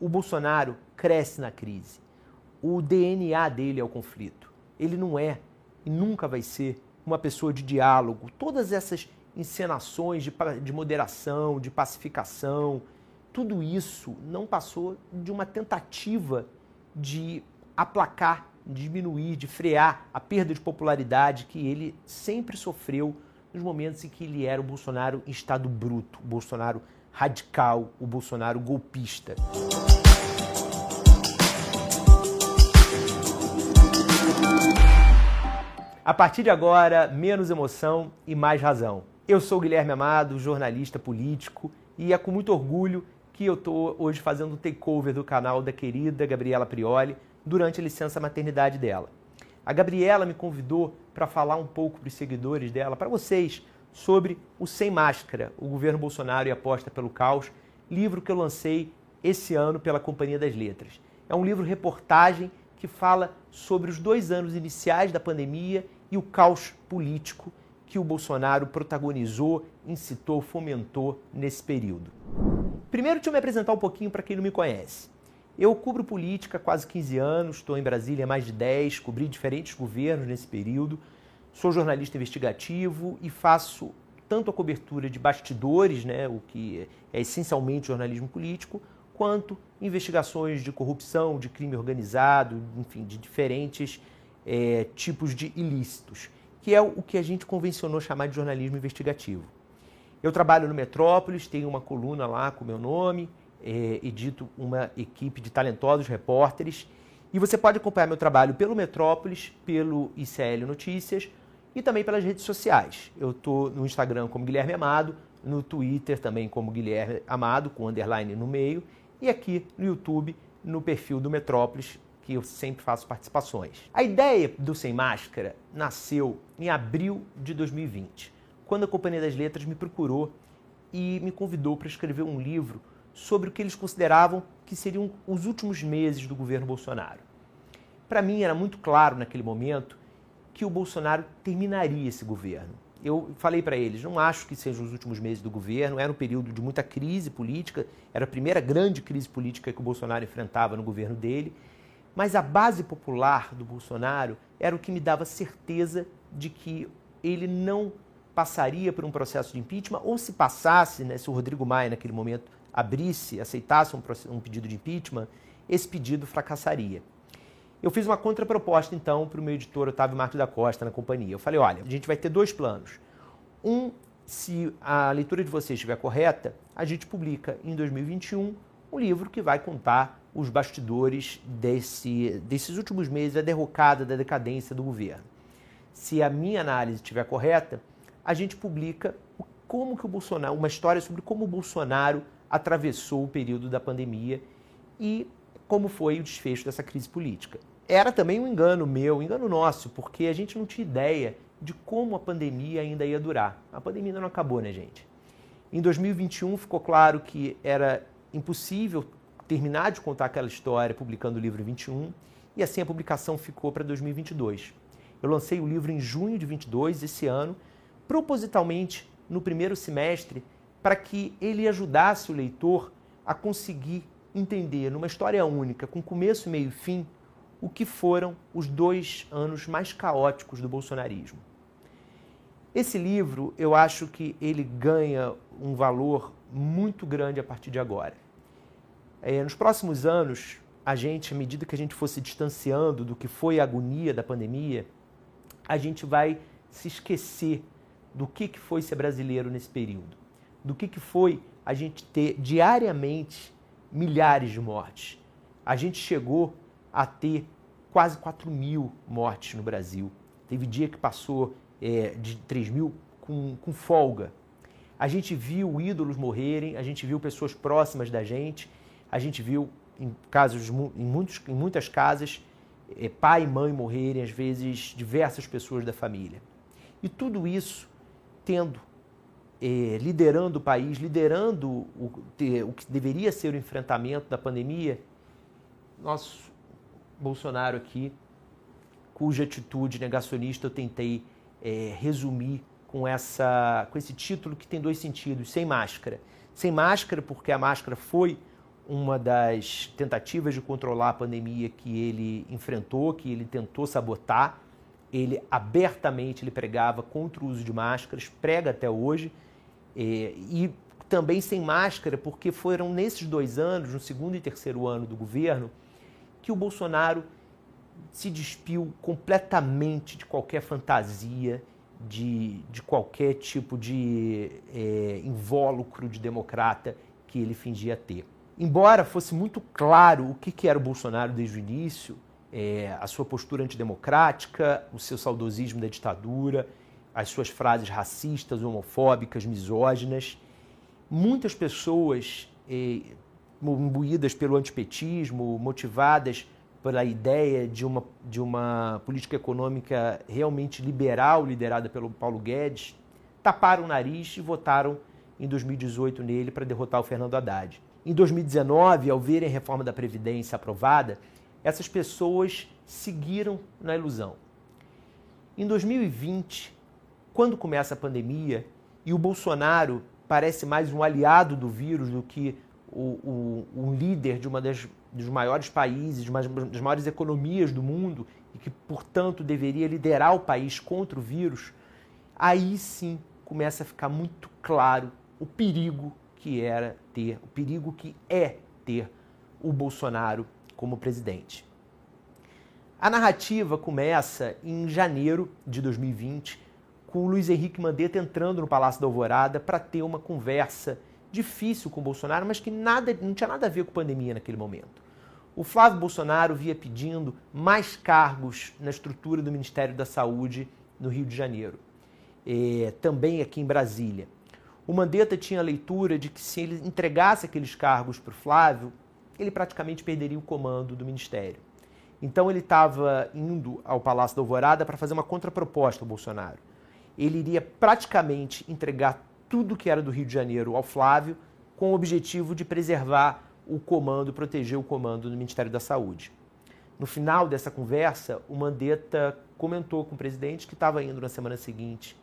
O Bolsonaro cresce na crise. O DNA dele é o conflito. Ele não é e nunca vai ser uma pessoa de diálogo. Todas essas encenações de, de moderação, de pacificação, tudo isso não passou de uma tentativa de aplacar, diminuir, de frear a perda de popularidade que ele sempre sofreu nos momentos em que ele era o Bolsonaro em estado bruto, o Bolsonaro radical, o Bolsonaro golpista. A partir de agora, menos emoção e mais razão. Eu sou Guilherme Amado, jornalista político, e é com muito orgulho que eu estou hoje fazendo um takeover do canal da querida Gabriela Prioli durante a licença maternidade dela. A Gabriela me convidou para falar um pouco para os seguidores dela, para vocês, sobre o Sem Máscara, o governo Bolsonaro e aposta pelo caos, livro que eu lancei esse ano pela Companhia das Letras. É um livro reportagem que fala sobre os dois anos iniciais da pandemia e o caos político que o Bolsonaro protagonizou, incitou, fomentou nesse período. Primeiro, deixa eu me apresentar um pouquinho para quem não me conhece. Eu cubro política há quase 15 anos, estou em Brasília há mais de 10, cobri diferentes governos nesse período, sou jornalista investigativo e faço tanto a cobertura de bastidores, né, o que é essencialmente jornalismo político, quanto investigações de corrupção, de crime organizado, enfim, de diferentes é, tipos de ilícitos, que é o que a gente convencionou chamar de jornalismo investigativo. Eu trabalho no Metrópolis, tenho uma coluna lá com meu nome, é, edito uma equipe de talentosos repórteres, e você pode acompanhar meu trabalho pelo Metrópolis, pelo ICL Notícias e também pelas redes sociais. Eu estou no Instagram como Guilherme Amado, no Twitter também como Guilherme Amado, com underline no meio, e aqui no YouTube, no perfil do Metrópolis, que eu sempre faço participações. A ideia do Sem Máscara nasceu em abril de 2020, quando a Companhia das Letras me procurou e me convidou para escrever um livro sobre o que eles consideravam que seriam os últimos meses do governo Bolsonaro. Para mim era muito claro naquele momento que o Bolsonaro terminaria esse governo. Eu falei para eles, não acho que sejam os últimos meses do governo, era um período de muita crise política, era a primeira grande crise política que o Bolsonaro enfrentava no governo dele, mas a base popular do Bolsonaro era o que me dava certeza de que ele não passaria por um processo de impeachment, ou se passasse, né, se o Rodrigo Maia naquele momento abrisse, aceitasse um, um pedido de impeachment, esse pedido fracassaria. Eu fiz uma contraproposta, então, para o meu editor Otávio Marques da Costa, na companhia. Eu falei: olha, a gente vai ter dois planos. Um, se a leitura de vocês estiver correta, a gente publica em 2021 um livro que vai contar os bastidores desse, desses últimos meses, da derrocada, da decadência do governo. Se a minha análise estiver correta, a gente publica como que o Bolsonaro, uma história sobre como o Bolsonaro atravessou o período da pandemia e como foi o desfecho dessa crise política. Era também um engano meu, um engano nosso, porque a gente não tinha ideia de como a pandemia ainda ia durar. A pandemia ainda não acabou, né, gente? Em 2021 ficou claro que era impossível terminar de contar aquela história publicando o livro em 21 e assim a publicação ficou para 2022. Eu lancei o livro em junho de 22 esse ano, propositalmente no primeiro semestre, para que ele ajudasse o leitor a conseguir entender numa história única, com começo, meio e fim, o que foram os dois anos mais caóticos do bolsonarismo. Esse livro, eu acho que ele ganha um valor muito grande a partir de agora. É, nos próximos anos, a gente, à medida que a gente for se distanciando do que foi a agonia da pandemia, a gente vai se esquecer do que, que foi ser brasileiro nesse período, do que, que foi a gente ter diariamente milhares de mortes. A gente chegou a ter quase 4 mil mortes no Brasil. Teve dia que passou é, de 3 mil com, com folga. A gente viu ídolos morrerem, a gente viu pessoas próximas da gente a gente viu em casos, em, muitos, em muitas casas, é, pai e mãe morrerem, às vezes diversas pessoas da família. E tudo isso tendo, é, liderando o país, liderando o, o que deveria ser o enfrentamento da pandemia, nosso Bolsonaro aqui, cuja atitude negacionista eu tentei é, resumir com, essa, com esse título que tem dois sentidos, sem máscara. Sem máscara porque a máscara foi uma das tentativas de controlar a pandemia que ele enfrentou, que ele tentou sabotar. Ele abertamente ele pregava contra o uso de máscaras, prega até hoje, e também sem máscara, porque foram nesses dois anos, no segundo e terceiro ano do governo, que o Bolsonaro se despiu completamente de qualquer fantasia, de, de qualquer tipo de é, invólucro de democrata que ele fingia ter. Embora fosse muito claro o que, que era o Bolsonaro desde o início, é, a sua postura antidemocrática, o seu saudosismo da ditadura, as suas frases racistas, homofóbicas, misóginas, muitas pessoas é, imbuídas pelo antipetismo, motivadas pela ideia de uma, de uma política econômica realmente liberal, liderada pelo Paulo Guedes, taparam o nariz e votaram em 2018 nele para derrotar o Fernando Haddad. Em 2019, ao verem a reforma da Previdência aprovada, essas pessoas seguiram na ilusão. Em 2020, quando começa a pandemia e o Bolsonaro parece mais um aliado do vírus do que o, o, um líder de uma das dos maiores países, de uma das maiores economias do mundo e que, portanto, deveria liderar o país contra o vírus, aí sim começa a ficar muito claro o perigo que era ter, o perigo que é ter o Bolsonaro como presidente. A narrativa começa em janeiro de 2020, com o Luiz Henrique Mandetta entrando no Palácio da Alvorada para ter uma conversa difícil com o Bolsonaro, mas que nada, não tinha nada a ver com pandemia naquele momento. O Flávio Bolsonaro via pedindo mais cargos na estrutura do Ministério da Saúde no Rio de Janeiro, é, também aqui em Brasília. O Mandetta tinha a leitura de que se ele entregasse aqueles cargos para o Flávio, ele praticamente perderia o comando do Ministério. Então ele estava indo ao Palácio da Alvorada para fazer uma contraproposta ao Bolsonaro. Ele iria praticamente entregar tudo que era do Rio de Janeiro ao Flávio, com o objetivo de preservar o comando, proteger o comando do Ministério da Saúde. No final dessa conversa, o Mandetta comentou com o presidente que estava indo na semana seguinte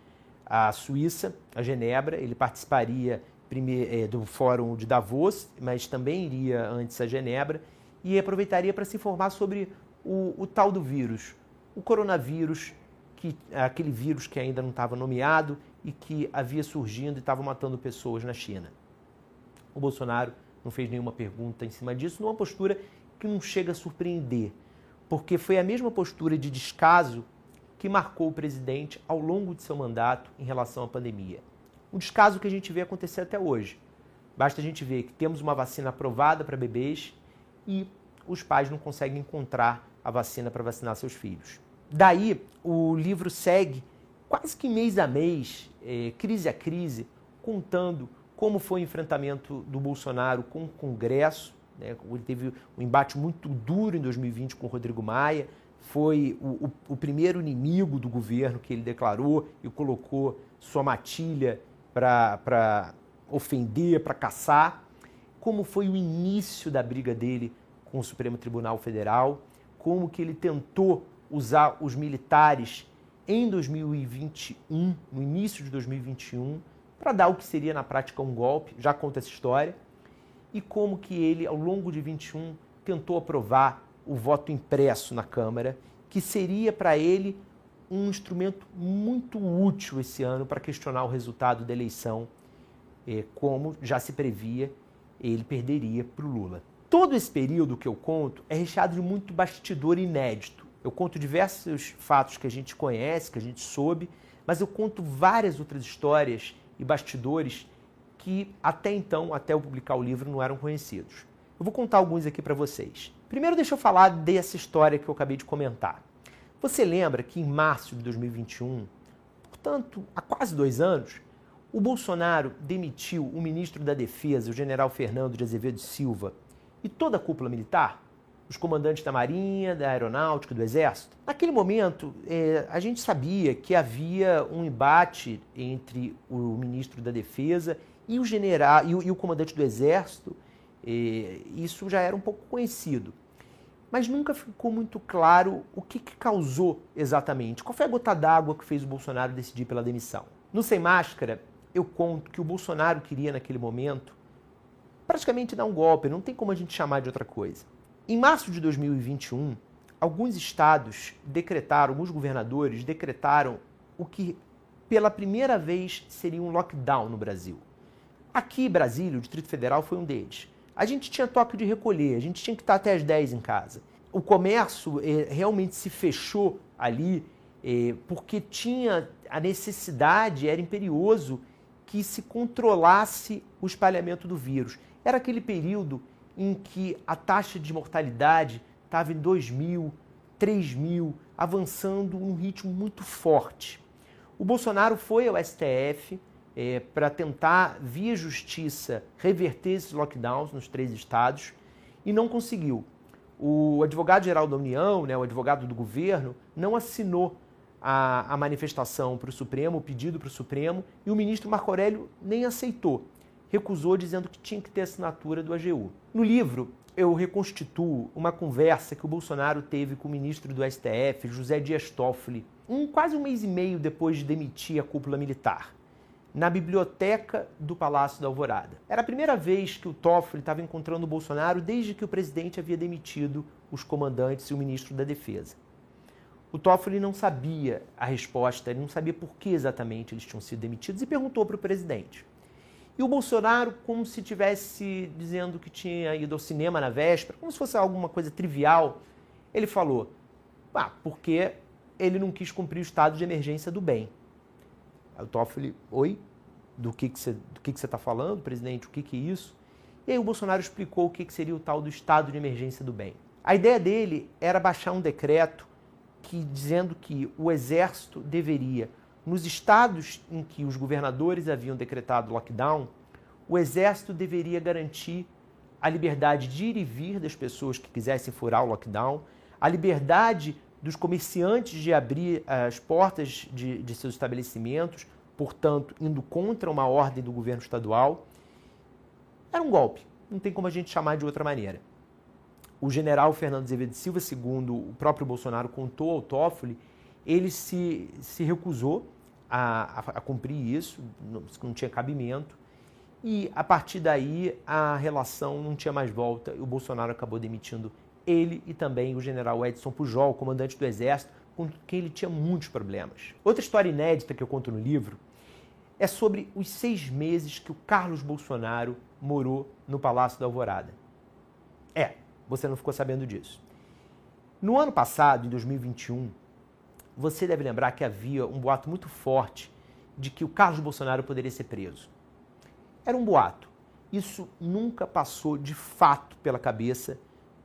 à Suíça, a Genebra. Ele participaria é, do Fórum de Davos, mas também iria antes a Genebra e aproveitaria para se informar sobre o, o tal do vírus, o coronavírus, que, aquele vírus que ainda não estava nomeado e que havia surgindo e estava matando pessoas na China. O Bolsonaro não fez nenhuma pergunta em cima disso, numa postura que não chega a surpreender, porque foi a mesma postura de descaso que marcou o presidente ao longo de seu mandato em relação à pandemia. Um descaso que a gente vê acontecer até hoje. Basta a gente ver que temos uma vacina aprovada para bebês e os pais não conseguem encontrar a vacina para vacinar seus filhos. Daí, o livro segue quase que mês a mês, eh, crise a crise, contando como foi o enfrentamento do Bolsonaro com o Congresso. Né? Ele teve um embate muito duro em 2020 com o Rodrigo Maia, foi o, o, o primeiro inimigo do governo que ele declarou e colocou sua matilha para ofender, para caçar. Como foi o início da briga dele com o Supremo Tribunal Federal, como que ele tentou usar os militares em 2021, no início de 2021, para dar o que seria na prática um golpe, já conta essa história, e como que ele, ao longo de 21, tentou aprovar o voto impresso na Câmara, que seria para ele um instrumento muito útil esse ano para questionar o resultado da eleição, eh, como já se previa, ele perderia para o Lula. Todo esse período que eu conto é recheado de muito bastidor inédito. Eu conto diversos fatos que a gente conhece, que a gente soube, mas eu conto várias outras histórias e bastidores que até então, até eu publicar o livro, não eram conhecidos. Eu vou contar alguns aqui para vocês. Primeiro, deixa eu falar dessa história que eu acabei de comentar. Você lembra que em março de 2021, portanto, há quase dois anos, o Bolsonaro demitiu o ministro da Defesa, o general Fernando de Azevedo Silva, e toda a cúpula militar? Os comandantes da Marinha, da Aeronáutica, do Exército. Naquele momento, é, a gente sabia que havia um embate entre o ministro da Defesa e o general e o, e o comandante do Exército. É, isso já era um pouco conhecido. Mas nunca ficou muito claro o que, que causou exatamente. Qual foi a gota d'água que fez o Bolsonaro decidir pela demissão? No Sem Máscara, eu conto que o Bolsonaro queria, naquele momento, praticamente dar um golpe, não tem como a gente chamar de outra coisa. Em março de 2021, alguns estados decretaram, alguns governadores decretaram o que pela primeira vez seria um lockdown no Brasil. Aqui, Brasília, o Distrito Federal foi um deles. A gente tinha toque de recolher, a gente tinha que estar até as 10 em casa. O comércio eh, realmente se fechou ali eh, porque tinha a necessidade, era imperioso que se controlasse o espalhamento do vírus. Era aquele período em que a taxa de mortalidade estava em 2 mil, 3 mil, avançando num ritmo muito forte. O Bolsonaro foi ao STF é, para tentar, via justiça, reverter esses lockdowns nos três estados e não conseguiu. O advogado-geral da União, né, o advogado do governo, não assinou a, a manifestação para o Supremo, o pedido para o Supremo, e o ministro Marco Aurélio nem aceitou. Recusou, dizendo que tinha que ter assinatura do AGU. No livro, eu reconstituo uma conversa que o Bolsonaro teve com o ministro do STF, José Dias Toffoli, um, quase um mês e meio depois de demitir a cúpula militar, na biblioteca do Palácio da Alvorada. Era a primeira vez que o Toffoli estava encontrando o Bolsonaro desde que o presidente havia demitido os comandantes e o ministro da Defesa. O Toffoli não sabia a resposta, ele não sabia por que exatamente eles tinham sido demitidos e perguntou para o presidente. E o Bolsonaro, como se tivesse dizendo que tinha ido ao cinema na véspera, como se fosse alguma coisa trivial, ele falou: ah, porque ele não quis cumprir o estado de emergência do bem. Aí o Toffoli, oi? Do que, você que que está falando, presidente? O que, que é isso? E aí o Bolsonaro explicou o que, que seria o tal do estado de emergência do bem. A ideia dele era baixar um decreto que dizendo que o exército deveria, nos estados em que os governadores haviam decretado lockdown, o exército deveria garantir a liberdade de ir e vir das pessoas que quisessem furar o lockdown, a liberdade dos comerciantes de abrir as portas de, de seus estabelecimentos, portanto, indo contra uma ordem do governo estadual. Era um golpe, não tem como a gente chamar de outra maneira. O general Fernando Azevedo Silva, segundo o próprio Bolsonaro contou ao Toffoli, ele se, se recusou a, a, a cumprir isso, não, não tinha cabimento, e a partir daí a relação não tinha mais volta e o Bolsonaro acabou demitindo ele e também o general Edson Pujol, comandante do Exército, com quem ele tinha muitos problemas. Outra história inédita que eu conto no livro é sobre os seis meses que o Carlos Bolsonaro morou no Palácio da Alvorada. É, você não ficou sabendo disso. No ano passado, em 2021, você deve lembrar que havia um boato muito forte de que o Carlos Bolsonaro poderia ser preso. Era um boato. Isso nunca passou de fato pela cabeça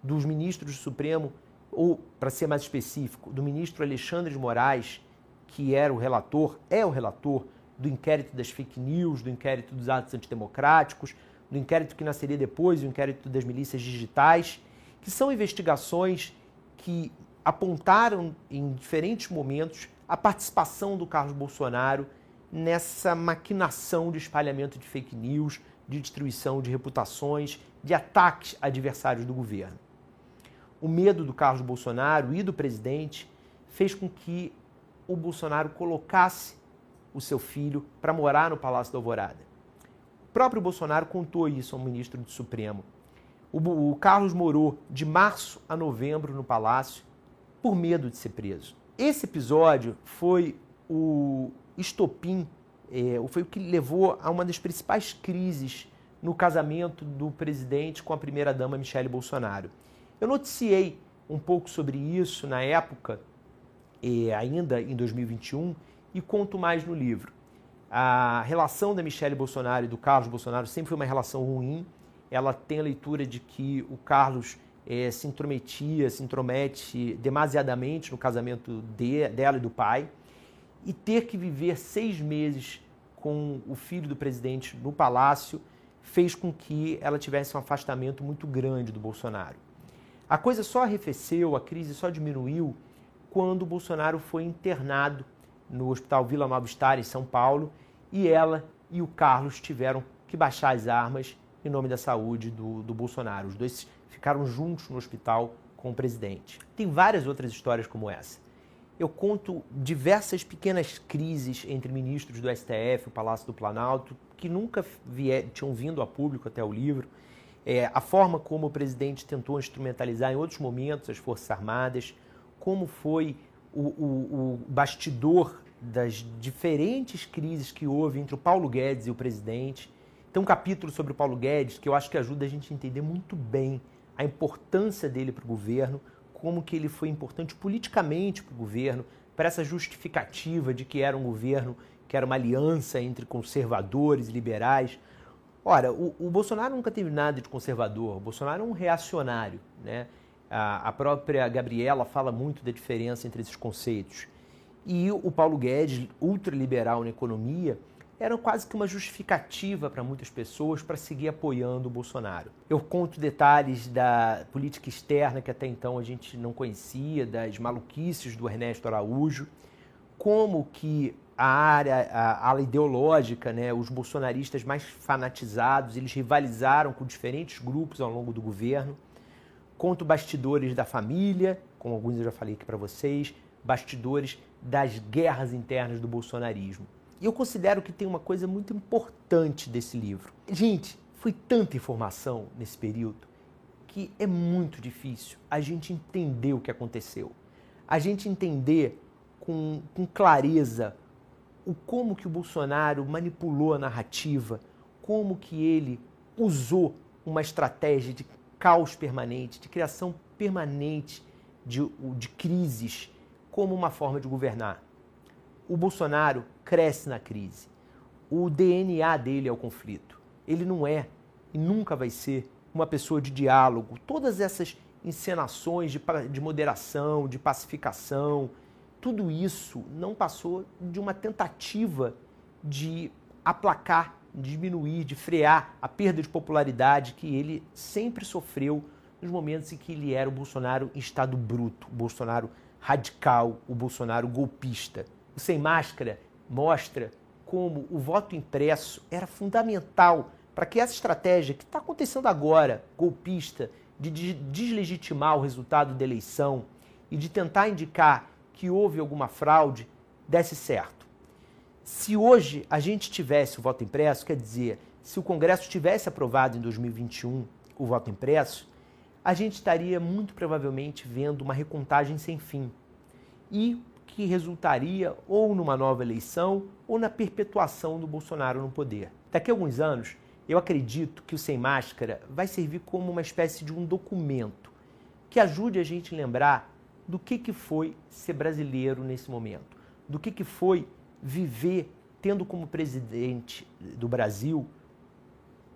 dos ministros do Supremo, ou, para ser mais específico, do ministro Alexandre de Moraes, que era o relator, é o relator do inquérito das fake news, do inquérito dos atos antidemocráticos, do inquérito que nasceria depois, o inquérito das milícias digitais, que são investigações que apontaram em diferentes momentos a participação do Carlos Bolsonaro nessa maquinação de espalhamento de fake news, de destruição de reputações, de ataques a adversários do governo o medo do Carlos Bolsonaro e do presidente fez com que o Bolsonaro colocasse o seu filho para morar no Palácio da Alvorada. O próprio Bolsonaro contou isso ao ministro do Supremo. O, Carlos morou de março a novembro no palácio por medo de ser preso. Esse episódio foi o estopim, é, foi o que levou a uma das principais crises no casamento do presidente com a primeira-dama Michele Bolsonaro. Eu noticiei um pouco sobre isso na época, ainda em 2021, e conto mais no livro. A relação da Michelle Bolsonaro e do Carlos Bolsonaro sempre foi uma relação ruim. Ela tem a leitura de que o Carlos é, se intrometia, se intromete demasiadamente no casamento de, dela e do pai. E ter que viver seis meses com o filho do presidente no palácio fez com que ela tivesse um afastamento muito grande do Bolsonaro. A coisa só arrefeceu, a crise só diminuiu quando o Bolsonaro foi internado no Hospital Vila Nova Star, em São Paulo, e ela e o Carlos tiveram que baixar as armas em nome da saúde do, do Bolsonaro. Os dois ficaram juntos no hospital com o presidente. Tem várias outras histórias como essa. Eu conto diversas pequenas crises entre ministros do STF, o Palácio do Planalto, que nunca vier, tinham vindo a público até o livro, é, a forma como o presidente tentou instrumentalizar em outros momentos as Forças Armadas, como foi o, o, o bastidor das diferentes crises que houve entre o Paulo Guedes e o presidente. Tem um capítulo sobre o Paulo Guedes que eu acho que ajuda a gente a entender muito bem a importância dele para o governo, como que ele foi importante politicamente para o governo, para essa justificativa de que era um governo que era uma aliança entre conservadores e liberais. Ora, o, o Bolsonaro nunca teve nada de conservador, o Bolsonaro é um reacionário. Né? A, a própria Gabriela fala muito da diferença entre esses conceitos. E o Paulo Guedes, ultraliberal na economia, era quase que uma justificativa para muitas pessoas para seguir apoiando o Bolsonaro. Eu conto detalhes da política externa que até então a gente não conhecia, das maluquices do Ernesto Araújo, como que a área, a ala ideológica, né, os bolsonaristas mais fanatizados, eles rivalizaram com diferentes grupos ao longo do governo. Conto bastidores da família, como alguns eu já falei aqui para vocês, bastidores das guerras internas do bolsonarismo. E eu considero que tem uma coisa muito importante desse livro. Gente, foi tanta informação nesse período que é muito difícil a gente entender o que aconteceu. A gente entender com, com clareza o como que o Bolsonaro manipulou a narrativa, como que ele usou uma estratégia de caos permanente, de criação permanente de, de crises como uma forma de governar. O Bolsonaro cresce na crise. O DNA dele é o conflito. Ele não é e nunca vai ser uma pessoa de diálogo. Todas essas encenações de, de moderação, de pacificação, tudo isso não passou de uma tentativa de aplacar, diminuir, de frear a perda de popularidade que ele sempre sofreu nos momentos em que ele era o Bolsonaro em estado bruto, o Bolsonaro radical, o Bolsonaro golpista. O sem máscara mostra como o voto impresso era fundamental para que essa estratégia que está acontecendo agora, golpista, de deslegitimar o resultado da eleição e de tentar indicar que houve alguma fraude, desse certo. Se hoje a gente tivesse o voto impresso, quer dizer, se o Congresso tivesse aprovado em 2021 o voto impresso, a gente estaria muito provavelmente vendo uma recontagem sem fim. E que resultaria ou numa nova eleição ou na perpetuação do Bolsonaro no poder. Daqui a alguns anos, eu acredito que o Sem Máscara vai servir como uma espécie de um documento que ajude a gente a lembrar do que, que foi ser brasileiro nesse momento, do que, que foi viver tendo como presidente do Brasil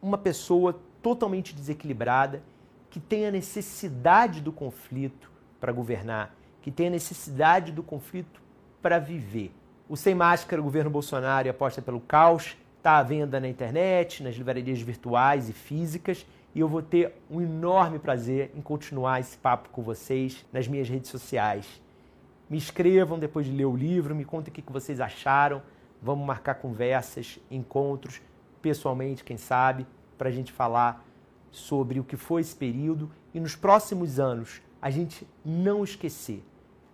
uma pessoa totalmente desequilibrada, que tem a necessidade do conflito para governar, que tem a necessidade do conflito para viver. O Sem Máscara, governo Bolsonaro aposta pelo caos, está à venda na internet, nas livrarias virtuais e físicas, e eu vou ter um enorme prazer em continuar esse papo com vocês nas minhas redes sociais. Me escrevam depois de ler o livro, me contem o que vocês acharam. Vamos marcar conversas, encontros, pessoalmente, quem sabe, para a gente falar sobre o que foi esse período e nos próximos anos a gente não esquecer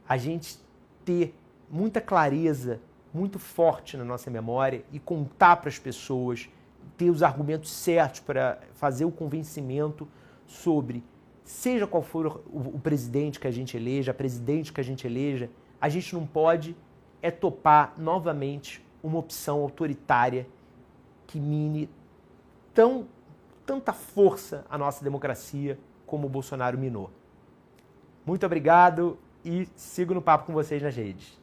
a gente ter muita clareza, muito forte na nossa memória e contar para as pessoas, ter os argumentos certos para fazer o convencimento sobre, seja qual for o, o presidente que a gente eleja, a presidente que a gente eleja, a gente não pode é topar novamente uma opção autoritária que mine tão, tanta força a nossa democracia como o Bolsonaro minou. Muito obrigado e sigo no papo com vocês nas redes.